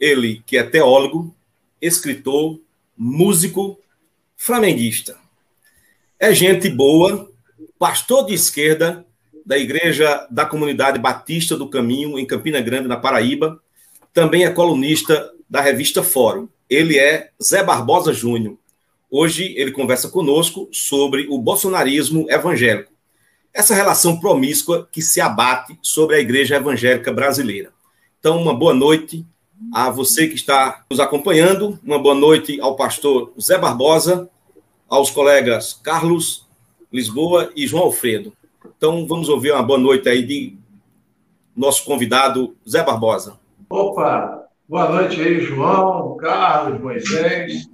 Ele que é teólogo, escritor, músico, flamenguista. É gente boa, pastor de esquerda da Igreja da Comunidade Batista do Caminho, em Campina Grande, na Paraíba. Também é colunista da revista Fórum. Ele é Zé Barbosa Júnior. Hoje ele conversa conosco sobre o bolsonarismo evangélico. Essa relação promíscua que se abate sobre a igreja evangélica brasileira. Então, uma boa noite a você que está nos acompanhando, uma boa noite ao pastor Zé Barbosa, aos colegas Carlos, Lisboa e João Alfredo. Então, vamos ouvir uma boa noite aí de nosso convidado Zé Barbosa. Opa, boa noite aí, João, Carlos, Moisés.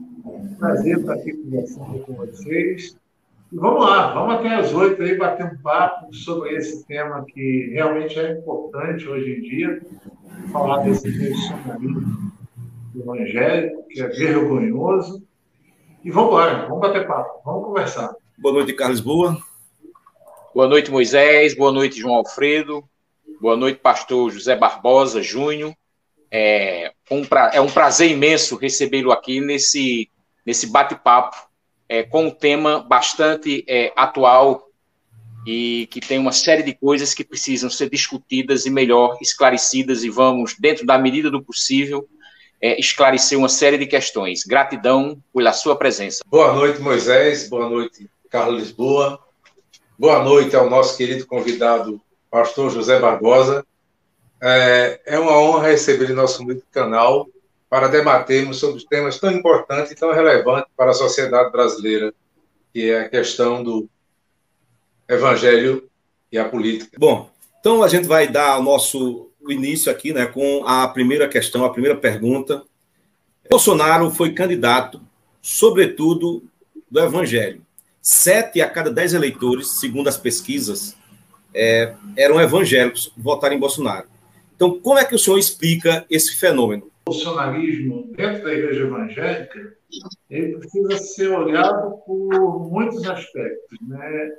Prazer estar aqui conversando com vocês. E vamos lá, vamos até as oito aí bater um papo sobre esse tema que realmente é importante hoje em dia, falar desse relacionamento evangélico, que é vergonhoso. E vamos embora, vamos bater papo, vamos conversar. Boa noite, Carlos Boa. Boa noite, Moisés. Boa noite, João Alfredo. Boa noite, pastor José Barbosa Júnior. É um, pra... é um prazer imenso recebê-lo aqui nesse, nesse bate-papo é, com um tema bastante é, atual e que tem uma série de coisas que precisam ser discutidas e melhor esclarecidas e vamos, dentro da medida do possível, é, esclarecer uma série de questões. Gratidão pela sua presença. Boa noite, Moisés. Boa noite, Carlos Lisboa. Boa noite ao nosso querido convidado, pastor José Barbosa. É, é uma honra receber em nosso canal para debatermos sobre temas tão importantes e tão relevantes para a sociedade brasileira, que é a questão do evangelho e a política. Bom, então a gente vai dar o nosso início aqui, né, com a primeira questão, a primeira pergunta. Bolsonaro foi candidato, sobretudo, do evangelho. Sete a cada dez eleitores, segundo as pesquisas, é, eram evangélicos votaram em Bolsonaro. Então, como é que o senhor explica esse fenômeno? Bolsonarismo dentro da igreja evangélica ele precisa ser olhado por muitos aspectos. Né?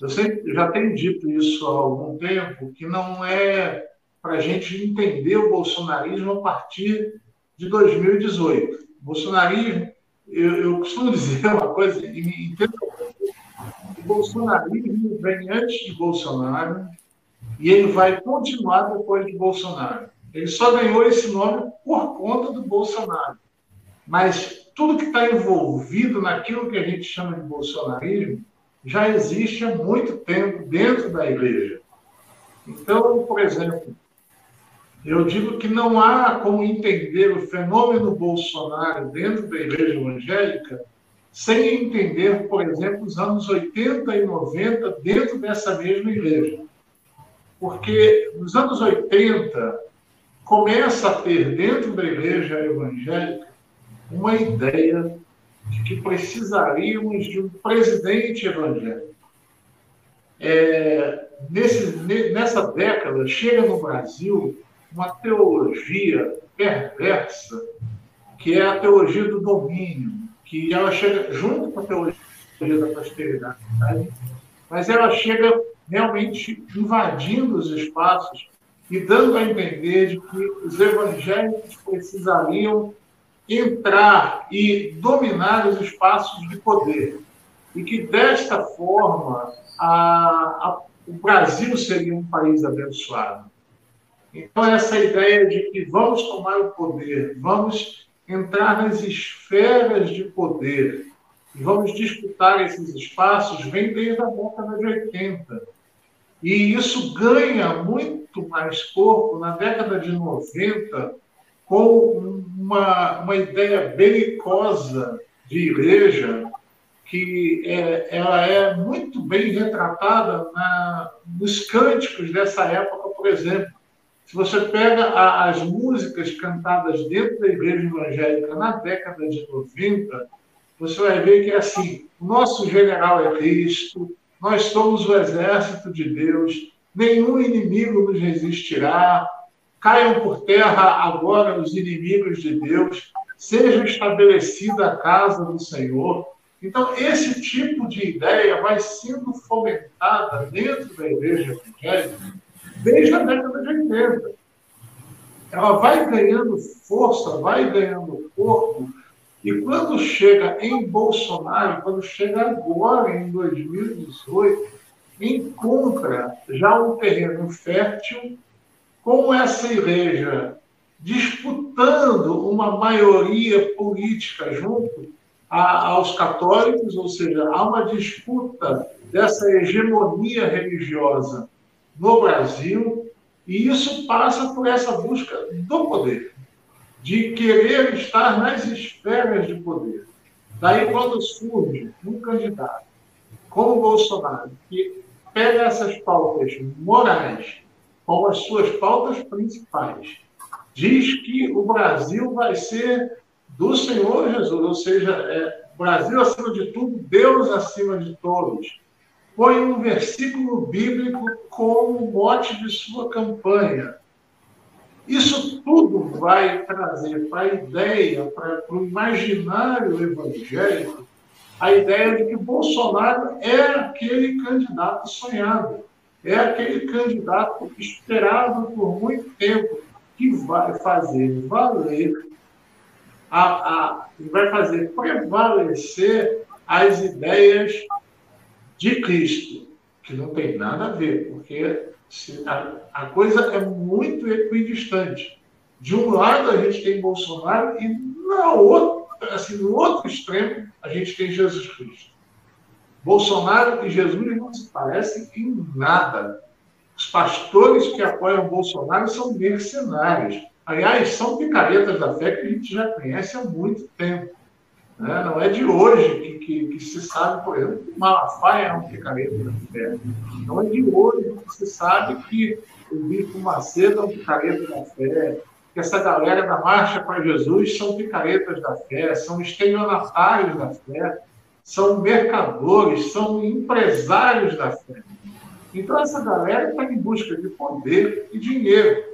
Eu sempre, já tenho dito isso há algum tempo, que não é para a gente entender o bolsonarismo a partir de 2018. O bolsonarismo, eu, eu costumo dizer uma coisa, e entendo, o bolsonarismo vem antes de Bolsonaro e ele vai continuar depois de Bolsonaro. Ele só ganhou esse nome por conta do Bolsonaro. Mas tudo que está envolvido naquilo que a gente chama de bolsonarismo já existe há muito tempo dentro da igreja. Então, por exemplo, eu digo que não há como entender o fenômeno Bolsonaro dentro da igreja evangélica sem entender, por exemplo, os anos 80 e 90 dentro dessa mesma igreja. Porque nos anos 80 começa a ter dentro da igreja evangélica uma ideia de que precisaríamos de um presidente evangélico. É, nesse, nessa década, chega no Brasil uma teologia perversa, que é a teologia do domínio, que ela chega junto com a teologia da prosperidade, mas ela chega realmente invadindo os espaços e dando a entender de que os evangélicos precisariam entrar e dominar os espaços de poder. E que, desta forma, a, a, o Brasil seria um país abençoado. Então, essa ideia de que vamos tomar o poder, vamos entrar nas esferas de poder e vamos disputar esses espaços, vem desde a década de 80. E isso ganha muito mais corpo na década de 90, com uma, uma ideia belicosa de igreja que é, ela é muito bem retratada na, nos cânticos dessa época, por exemplo. Se você pega a, as músicas cantadas dentro da igreja evangélica na década de 90, você vai ver que é assim: nosso general é Cristo, nós somos o exército de Deus, nenhum inimigo nos resistirá, caiam por terra agora os inimigos de Deus, seja estabelecida a casa do Senhor. Então, esse tipo de ideia vai sendo fomentada dentro da igreja evangélica desde a década de 80. ela vai ganhando força, vai ganhando corpo, e quando chega em Bolsonaro, quando chega agora, em 2018, encontra já um terreno fértil com essa igreja disputando uma maioria política junto a, aos católicos, ou seja, há uma disputa dessa hegemonia religiosa no Brasil, e isso passa por essa busca do poder, de querer estar nas esferas de poder. Daí, quando surge um candidato como Bolsonaro, que pega essas pautas morais como as suas pautas principais, diz que o Brasil vai ser do Senhor Jesus, ou seja, é, Brasil acima de tudo, Deus acima de todos. Põe um versículo bíblico como mote de sua campanha. Isso tudo vai trazer para a ideia, para o imaginário evangélico, a ideia de que Bolsonaro é aquele candidato sonhado, é aquele candidato esperado por muito tempo, que vai fazer valer, a, a, vai fazer prevalecer as ideias de Cristo, que não tem nada a ver, porque a, coisa é muito equidistante. De um lado a gente tem Bolsonaro e na outra, assim, no outro extremo a gente tem Jesus Cristo. Bolsonaro e Jesus não se parecem em nada. Os pastores que apoiam Bolsonaro são mercenários. Aliás, são picaretas da fé que a gente já conhece há muito tempo. Né? Não é de hoje que, que, que, se sabe, por exemplo, que Malafaia é um picareta da fé. Não é de hoje que se sabe que o Bispo Macedo é um picareta da fé, que essa galera da Marcha para Jesus são picaretas da fé, são estelionatários da fé, são mercadores, são empresários da fé. Então, essa galera está em busca de poder e dinheiro.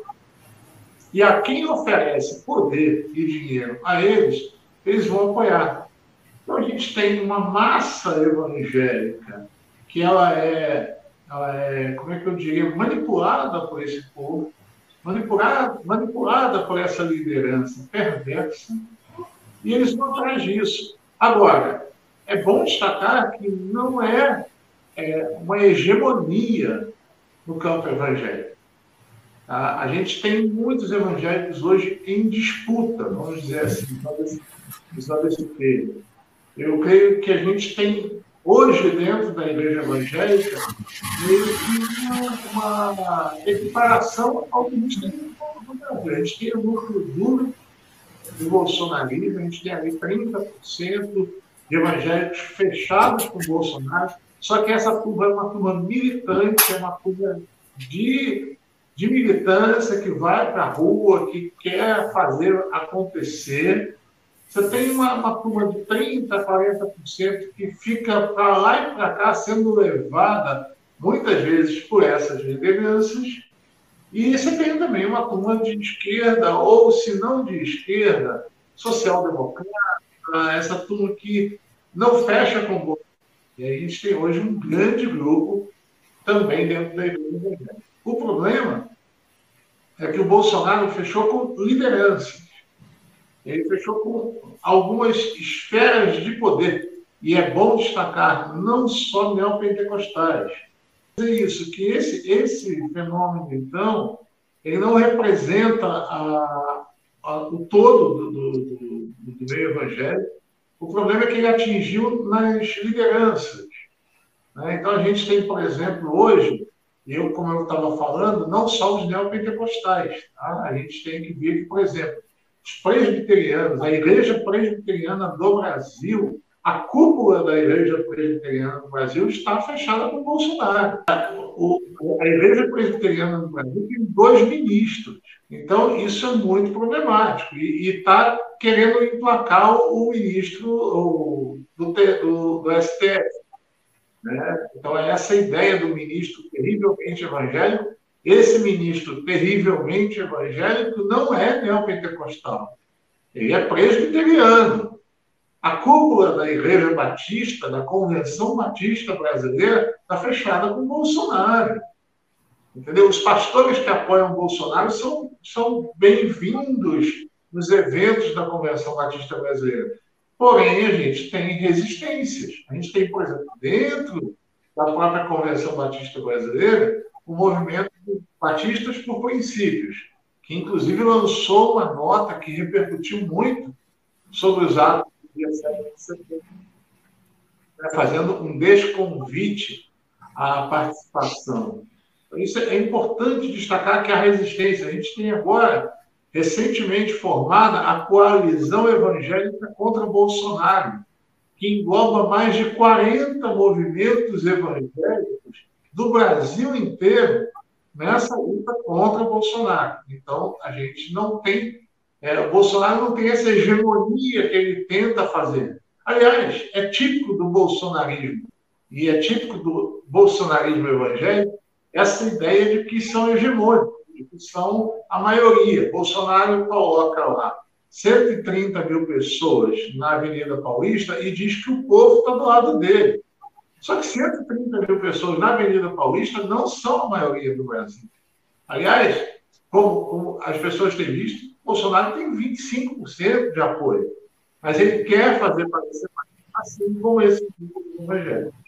E a quem oferece poder e dinheiro a eles, eles vão apoiar. Então, a gente tem uma massa evangélica que ela é, ela é como é que eu diria, manipulada por esse povo, manipulada, manipulada por essa liderança perversa, e eles vão atrás disso. Agora, é bom destacar que não é é, uma hegemonia no campo evangélico. A, a, gente tem muitos evangélicos hoje em disputa, vamos dizer assim, usando esse termo. Eu creio que a gente tem hoje dentro da igreja evangélica meio que uma, uma equiparação ao que a gente tem no Brasil. A gente tem o núcleo duro do bolsonarismo, a gente tem ali 30% de evangélicos fechados com o Bolsonaro, só que essa turma é uma turma militante, é uma turma de, de militância que vai para a rua, que quer fazer acontecer. Você tem uma, uma turma de 30%, 40% que fica para lá e para cá sendo levada, muitas vezes, por essas lideranças. E você tem também uma turma de esquerda, ou se não de esquerda, social-democrata, essa turma que não fecha com o e a gente tem hoje um grande grupo também dentro da igreja. O problema é que o Bolsonaro fechou com lideranças. Ele fechou com algumas esferas de poder. E é bom destacar, não só neopentecostais. É isso, que esse, esse fenômeno, então, ele não representa a, a, o todo do, do, do, do meio evangélico, o problema é que ele atingiu nas lideranças. Né? Então, a gente tem, por exemplo, hoje, eu, como eu estava falando, não só os neopentecostais. Tá? A gente tem que ver que, por exemplo, os presbiterianos, a Igreja Presbiteriana do Brasil, a cúpula da Igreja Presbiteriana do Brasil está fechada com Bolsonaro. a Igreja Presbiteriana do Brasil tem dois ministros. Então, isso é muito problemático. E está querendo emplacar o, ministro do, do, do, STF. Né? Então, é essa ideia do ministro terrivelmente evangélico. Esse ministro terrivelmente evangélico não é neopentecostal. Ele é presbiteriano. A cúpula da Igreja Batista, da Convenção Batista Brasileira, está fechada com Bolsonaro. Entendeu? Os pastores que apoiam Bolsonaro são, são bem-vindos nos eventos da Convenção Batista Brasileira. Porém, a gente tem resistências. A gente tem, por exemplo, dentro da própria Convenção Batista Brasileira, o movimento Batistas por Princípios, que inclusive lançou uma nota que repercutiu muito sobre os atos do dia 7 de setembro, né, fazendo um desconvite à participação. Então, isso é importante destacar que a resistência, a gente tem agora, recentemente formada, a coalizão evangélica contra Bolsonaro, que engloba mais de 40 movimentos evangélicos do Brasil inteiro nessa luta contra Bolsonaro. Então, a gente não tem, é, o Bolsonaro não tem essa hegemonia que ele tenta fazer. Aliás, é típico do bolsonarismo e é típico do bolsonarismo evangélico essa ideia de que são hegemônicos, que são a maioria. Bolsonaro coloca lá 130 mil pessoas na Avenida Paulista e diz que o povo está do lado dele. Só que 130 mil pessoas na Avenida Paulista não são a maioria do Brasil. Aliás, como, como as pessoas têm visto, Bolsonaro tem 25% de apoio. Mas ele quer fazer parecer assim como esse grupo evangélico.